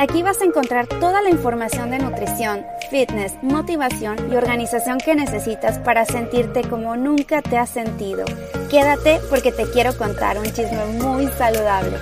Aquí vas a encontrar toda la información de nutrición, fitness, motivación y organización que necesitas para sentirte como nunca te has sentido. Quédate porque te quiero contar un chisme muy saludable.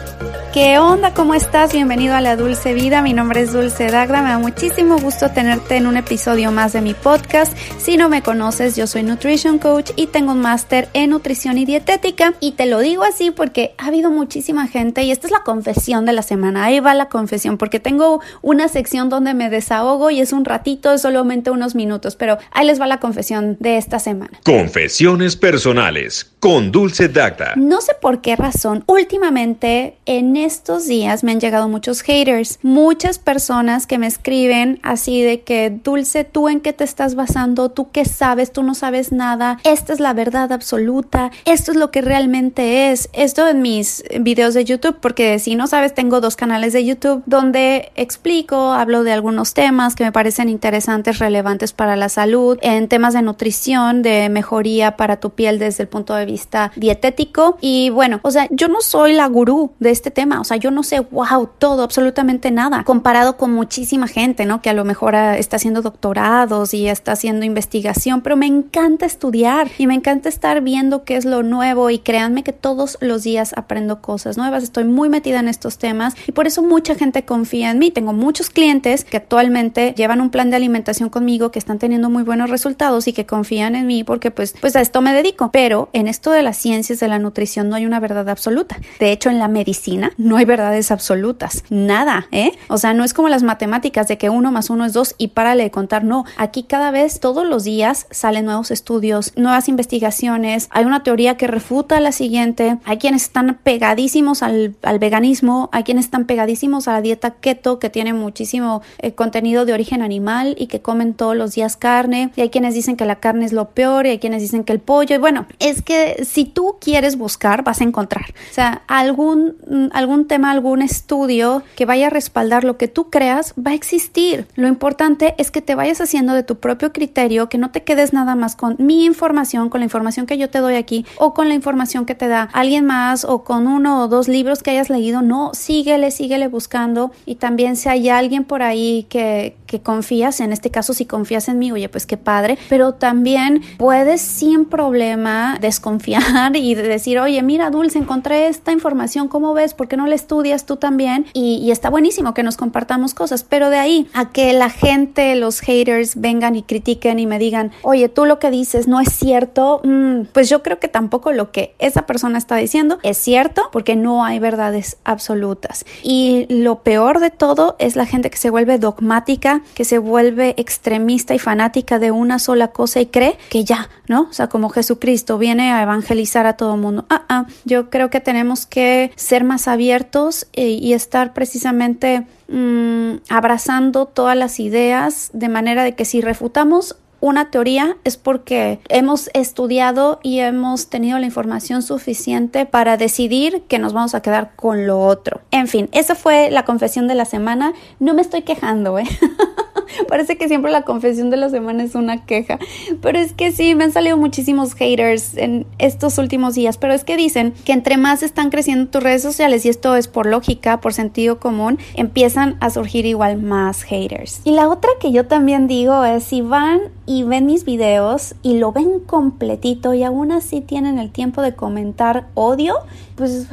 ¿Qué onda? ¿Cómo estás? Bienvenido a la Dulce Vida. Mi nombre es Dulce Dagda. Me da muchísimo gusto tenerte en un episodio más de mi podcast. Si no me conoces, yo soy Nutrition Coach y tengo un máster en nutrición y dietética. Y te lo digo así porque ha habido muchísima gente y esta es la confesión de la semana. Ahí va la confesión porque tengo una sección donde me desahogo y es un ratito, es solamente unos minutos, pero ahí les va la confesión de esta semana. Confesiones personales con Dulce Dagda. No sé por qué razón, últimamente en estos días me han llegado muchos haters, muchas personas que me escriben así de que Dulce, ¿tú en qué te estás basando? ¿Tú qué sabes? ¿Tú no sabes nada? Esta es la verdad absoluta. Esto es lo que realmente es. Esto en mis videos de YouTube, porque si no sabes, tengo dos canales de YouTube donde explico, hablo de algunos temas que me parecen interesantes, relevantes para la salud, en temas de nutrición, de mejoría para tu piel desde el punto de vista dietético. Y bueno, o sea, yo no soy la gurú de este tema, o sea, yo no sé, wow, todo, absolutamente nada, comparado con muchísima gente, ¿no? Que a lo mejor ah, está haciendo doctorados y está haciendo investigación, pero me encanta estudiar y me encanta estar viendo qué es lo nuevo y créanme que todos los días aprendo cosas nuevas, estoy muy metida en estos temas y por eso mucha gente confía en mí. Tengo muchos clientes que actualmente llevan un plan de alimentación conmigo que están teniendo muy buenos resultados y que confían en mí porque pues, pues a esto me dedico. Pero en esto de las ciencias de la nutrición no hay una verdad absoluta. De hecho, en la medicina no hay verdades absolutas. Nada, ¿eh? O sea, no es como las matemáticas de que uno más uno es dos y párale de contar. No, aquí cada vez, todos los días salen nuevos estudios, nuevas investigaciones. Hay una teoría que refuta la siguiente. Hay quienes están pegadísimos al, al veganismo, hay quienes están pegadísimos a la dieta que tiene muchísimo eh, contenido de origen animal y que comen todos los días carne. Y hay quienes dicen que la carne es lo peor y hay quienes dicen que el pollo. Y bueno, es que si tú quieres buscar, vas a encontrar. O sea, algún, mm, algún tema, algún estudio que vaya a respaldar lo que tú creas, va a existir. Lo importante es que te vayas haciendo de tu propio criterio, que no te quedes nada más con mi información, con la información que yo te doy aquí o con la información que te da alguien más o con uno o dos libros que hayas leído. No, síguele, síguele buscando también si hay alguien por ahí que, que confías, en este caso si confías en mí, oye, pues qué padre, pero también puedes sin problema desconfiar y decir, oye, mira, Dulce, encontré esta información, ¿cómo ves? ¿Por qué no la estudias tú también? Y, está buenísimo que nos compartamos cosas, pero de ahí a que la gente, los haters, vengan y critiquen y me digan, oye, tú lo que dices no es cierto, mm, pues yo creo que tampoco lo que esa persona está diciendo es cierto porque no hay verdades absolutas. Y lo peor de todo es la gente que se vuelve dogmática, que se vuelve extremista y fanática de una sola cosa y cree que ya, ¿no? O sea, como Jesucristo viene a evangelizar a todo mundo. Ah, ah, yo creo que tenemos que ser más abiertos y, y estar precisamente mmm, abrazando todas las ideas de manera de que si refutamos una teoría es porque hemos estudiado y hemos tenido la información suficiente para decidir que nos vamos a quedar con lo otro. En fin, esa fue la confesión de la semana. No me estoy quejando, ¿eh? Parece que siempre la confesión de la semana es una queja. Pero es que sí, me han salido muchísimos haters en estos últimos días. Pero es que dicen que entre más están creciendo tus redes sociales, y esto es por lógica, por sentido común, empiezan a surgir igual más haters. Y la otra que yo también digo es si van y ven mis videos y lo ven completito y aún así tienen el tiempo de comentar odio, pues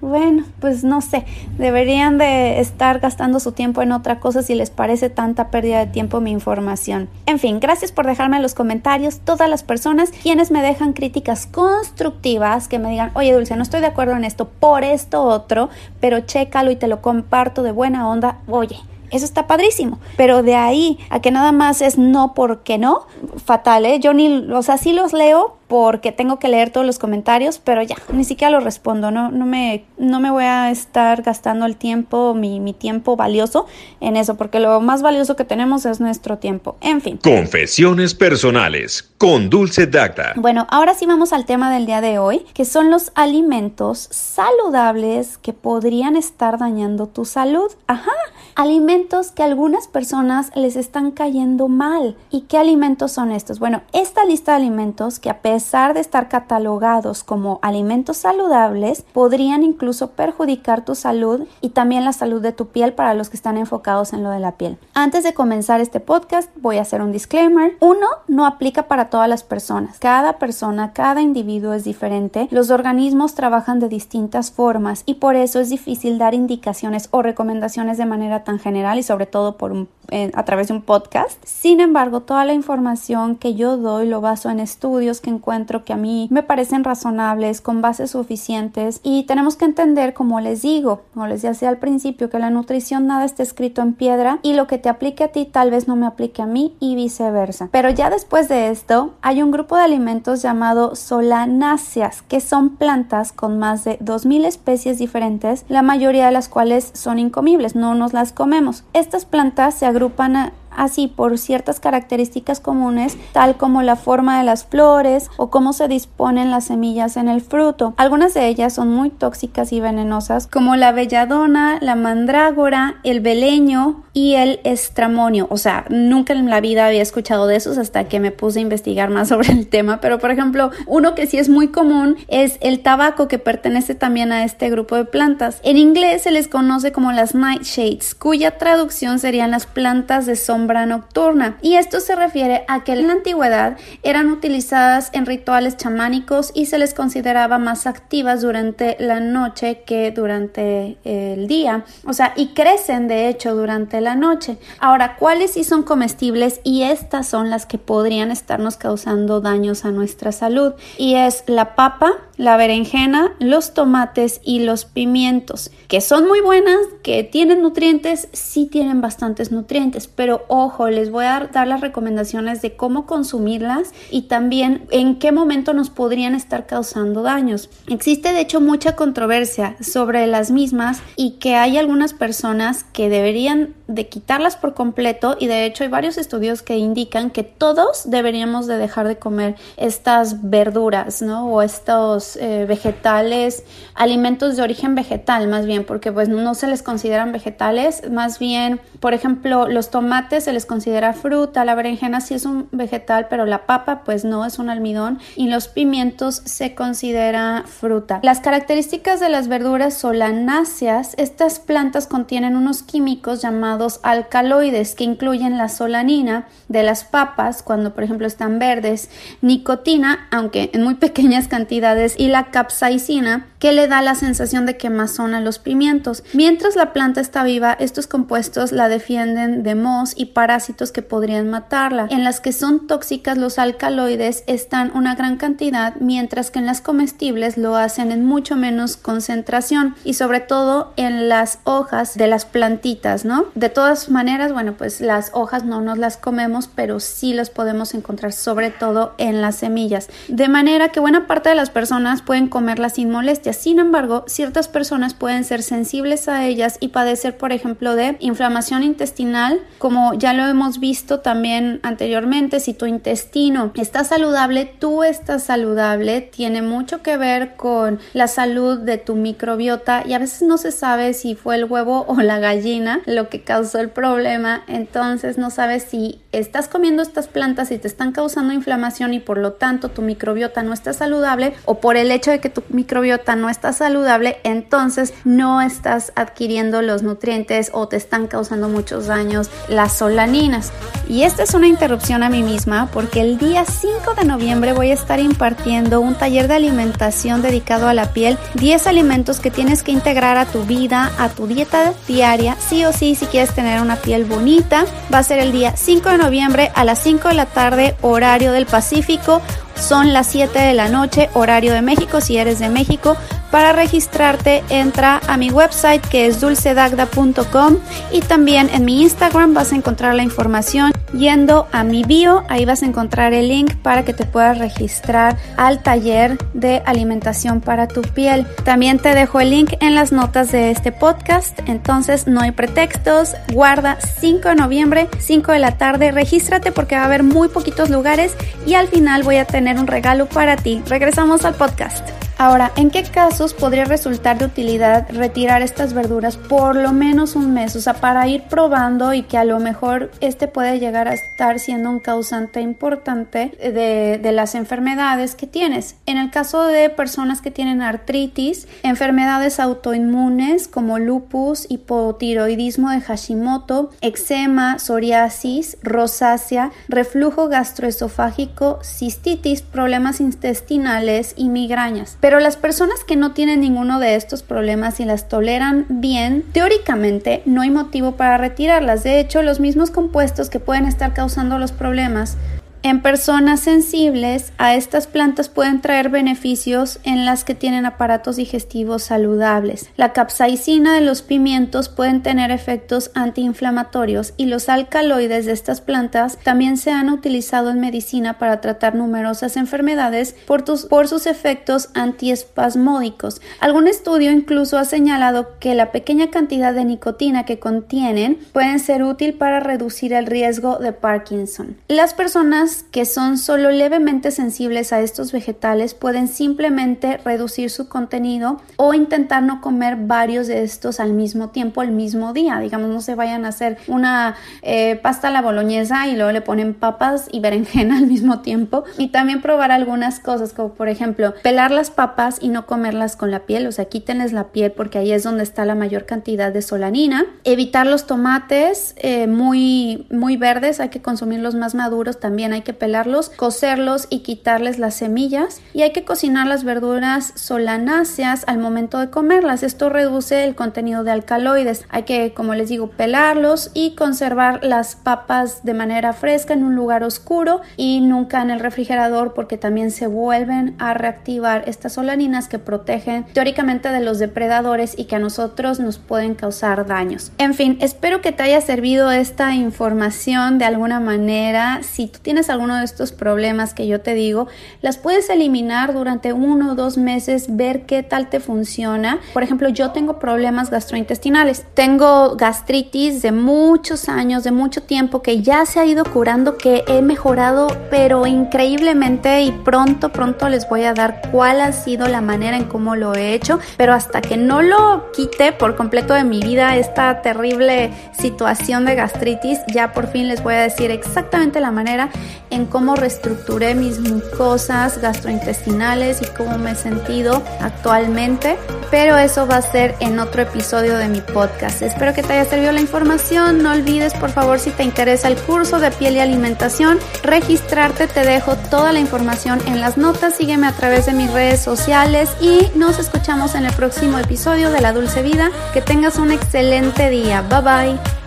bueno, pues no sé, deberían de estar gastando su tiempo en otra cosa si les parece tanta pérdida de tiempo mi información. En fin, gracias por dejarme en los comentarios todas las personas quienes me dejan críticas constructivas, que me digan, oye Dulce, no estoy de acuerdo en esto, por esto otro, pero chécalo y te lo comparto de buena onda, oye. Eso está padrísimo. Pero de ahí a que nada más es no porque no, fatal, ¿eh? Yo ni, o sea, sí los leo porque tengo que leer todos los comentarios, pero ya, ni siquiera los respondo. No, no, me, no me voy a estar gastando el tiempo, mi, mi tiempo valioso en eso, porque lo más valioso que tenemos es nuestro tiempo. En fin. Confesiones personales con Dulce Dacta. Bueno, ahora sí vamos al tema del día de hoy, que son los alimentos saludables que podrían estar dañando tu salud. Ajá. alimentos que a algunas personas les están cayendo mal. ¿Y qué alimentos son estos? Bueno, esta lista de alimentos que a pesar de estar catalogados como alimentos saludables, podrían incluso perjudicar tu salud y también la salud de tu piel para los que están enfocados en lo de la piel. Antes de comenzar este podcast, voy a hacer un disclaimer. Uno, no aplica para todas las personas. Cada persona, cada individuo es diferente. Los organismos trabajan de distintas formas y por eso es difícil dar indicaciones o recomendaciones de manera tan general y sobre todo por un a través de un podcast. Sin embargo, toda la información que yo doy lo baso en estudios que encuentro que a mí me parecen razonables, con bases suficientes y tenemos que entender, como les digo, como les decía al principio, que la nutrición nada está escrito en piedra y lo que te aplique a ti tal vez no me aplique a mí y viceversa. Pero ya después de esto, hay un grupo de alimentos llamado solanáceas, que son plantas con más de 2.000 especies diferentes, la mayoría de las cuales son incomibles, no nos las comemos. Estas plantas se agrupan agrupan así por ciertas características comunes, tal como la forma de las flores o cómo se disponen las semillas en el fruto. Algunas de ellas son muy tóxicas y venenosas, como la belladona, la mandrágora, el beleño y el estramonio. O sea, nunca en la vida había escuchado de esos hasta que me puse a investigar más sobre el tema, pero por ejemplo, uno que sí es muy común es el tabaco que pertenece también a este grupo de plantas. En inglés se les conoce como las nightshades, cuya traducción serían las plantas de sombra nocturna. Y esto se refiere a que en la antigüedad eran utilizadas en rituales chamánicos y se les consideraba más activas durante la noche que durante el día. O sea, y crecen de hecho durante la noche. Ahora, ¿cuáles sí son comestibles? Y estas son las que podrían estarnos causando daños a nuestra salud. Y es la papa, la berenjena, los tomates y los pimientos, que son muy buenas, que tienen nutrientes, sí tienen bastantes nutrientes, pero ojo, les voy a dar las recomendaciones de cómo consumirlas y también en qué momento nos podrían estar causando daños. Existe de hecho mucha controversia sobre las mismas y que hay algunas personas que deberían de quitarlas por completo y de hecho hay varios estudios que indican que todos deberíamos de dejar de comer estas verduras, ¿no? O estos eh, vegetales, alimentos de origen vegetal más bien, porque pues no se les consideran vegetales, más bien, por ejemplo, los tomates se les considera fruta, la berenjena sí es un vegetal, pero la papa pues no es un almidón y los pimientos se considera fruta. Las características de las verduras solanáceas, estas plantas contienen unos químicos llamados alcaloides que incluyen la solanina de las papas cuando por ejemplo están verdes, nicotina, aunque en muy pequeñas cantidades, y la capsaicina que le da la sensación de quemazón a los pimientos. Mientras la planta está viva, estos compuestos la defienden de mos y parásitos que podrían matarla. En las que son tóxicas los alcaloides están una gran cantidad, mientras que en las comestibles lo hacen en mucho menos concentración y sobre todo en las hojas de las plantitas, ¿no? De todas maneras, bueno, pues las hojas no nos las comemos, pero sí las podemos encontrar sobre todo en las semillas. De manera que buena parte de las personas pueden comerlas sin Sin embargo, ciertas personas pueden ser sensibles a ellas y padecer, por ejemplo, de inflamación intestinal, como ya lo hemos visto también anteriormente. Si tu intestino está saludable, tú estás saludable, tiene mucho que ver con la salud de tu microbiota y a veces no se sabe si fue el huevo o la gallina lo que causó el problema, entonces no sabes si estás comiendo estas plantas y te están causando inflamación y por lo tanto tu microbiota no está saludable o por el hecho de que tu microbiota no está saludable, entonces no estás adquiriendo los nutrientes o te están causando muchos daños las solaninas. Y esta es una interrupción a mí misma porque el día 5 de noviembre voy a estar impartiendo un taller de alimentación dedicado a la piel, 10 alimentos que tienes que integrar a tu vida, a tu dieta diaria, sí o sí si quieres tener una piel bonita. Va a ser el día 5 de noviembre a las 5 de la tarde, horario del Pacífico. Son las 7 de la noche, horario de México, si eres de México. Para registrarte, entra a mi website que es dulcedagda.com y también en mi Instagram vas a encontrar la información. Yendo a mi bio, ahí vas a encontrar el link para que te puedas registrar al taller de alimentación para tu piel. También te dejo el link en las notas de este podcast, entonces no hay pretextos. Guarda 5 de noviembre, 5 de la tarde, regístrate porque va a haber muy poquitos lugares y al final voy a tener un regalo para ti. Regresamos al podcast. Ahora, ¿en qué casos podría resultar de utilidad retirar estas verduras por lo menos un mes? O sea, para ir probando y que a lo mejor este puede llegar a estar siendo un causante importante de, las enfermedades que tienes. En el caso de personas que tienen artritis, enfermedades autoinmunes como lupus, hipotiroidismo de Hashimoto, eczema, psoriasis, rosácea, reflujo gastroesofágico, cistitis, problemas intestinales y migrañas. Las personas que no tienen ninguno de estos problemas y las toleran bien, teóricamente no hay motivo para retirarlas. De hecho, los mismos compuestos que pueden estar causando los problemas en personas sensibles a estas plantas pueden traer beneficios en las que tienen aparatos digestivos saludables. La capsaicina de los pimientos pueden tener efectos antiinflamatorios y los alcaloides de estas plantas también se han utilizado en medicina para tratar numerosas enfermedades por, por sus efectos antiespasmódicos. Algún estudio incluso ha señalado que la pequeña cantidad de nicotina que contienen pueden ser útil para reducir el riesgo de Parkinson. Las personas que son solo levemente sensibles a estos vegetales pueden simplemente reducir su contenido o intentar no comer varios de estos al mismo tiempo, el mismo día. Digamos, no se vayan a hacer una eh, pasta a la boloñesa y luego le ponen papas y berenjena al mismo tiempo. Y también probar algunas cosas, como por ejemplo, pelar las papas y no comerlas con la piel, o sea, quítenles la piel porque ahí es donde está la mayor cantidad de solanina. Evitar los tomates eh, muy, muy verdes, hay que consumirlos más maduros también, hay que pelarlos, cocerlos y quitarles las semillas y hay que cocinar las verduras solanáceas al momento de comerlas. Esto reduce el contenido de alcaloides. Hay que, como les digo, pelarlos y conservar las papas de manera fresca en un lugar oscuro y nunca en el refrigerador porque también se vuelven a reactivar estas solaninas que protegen teóricamente de los depredadores y que a nosotros nos pueden causar daños. En fin, espero que te haya servido esta información de alguna manera. Si tú alguno de estos problemas que yo te digo, las puedes eliminar durante uno o dos meses, ver qué tal te funciona. Por ejemplo, yo tengo problemas gastrointestinales. Tengo gastritis de muchos años, de mucho tiempo, que ya se ha ido curando, que he mejorado, pero increíblemente y pronto, pronto les voy a dar cuál ha sido la manera en cómo lo he hecho. Pero hasta que no lo quite por completo de mi vida, esta terrible situación de gastritis, ya por fin les voy a decir exactamente la manera en cómo reestructuré mis mucosas gastrointestinales y cómo me he sentido actualmente, pero eso va a ser en otro episodio de mi podcast. Espero que te haya servido la información. No olvides, por favor, si te interesa el curso de piel y alimentación, registrarte. Te dejo toda la información en las notas. Sígueme a través de mis redes sociales y nos escuchamos en el próximo episodio de La Dulce Vida. Que tengas un excelente día. Bye bye.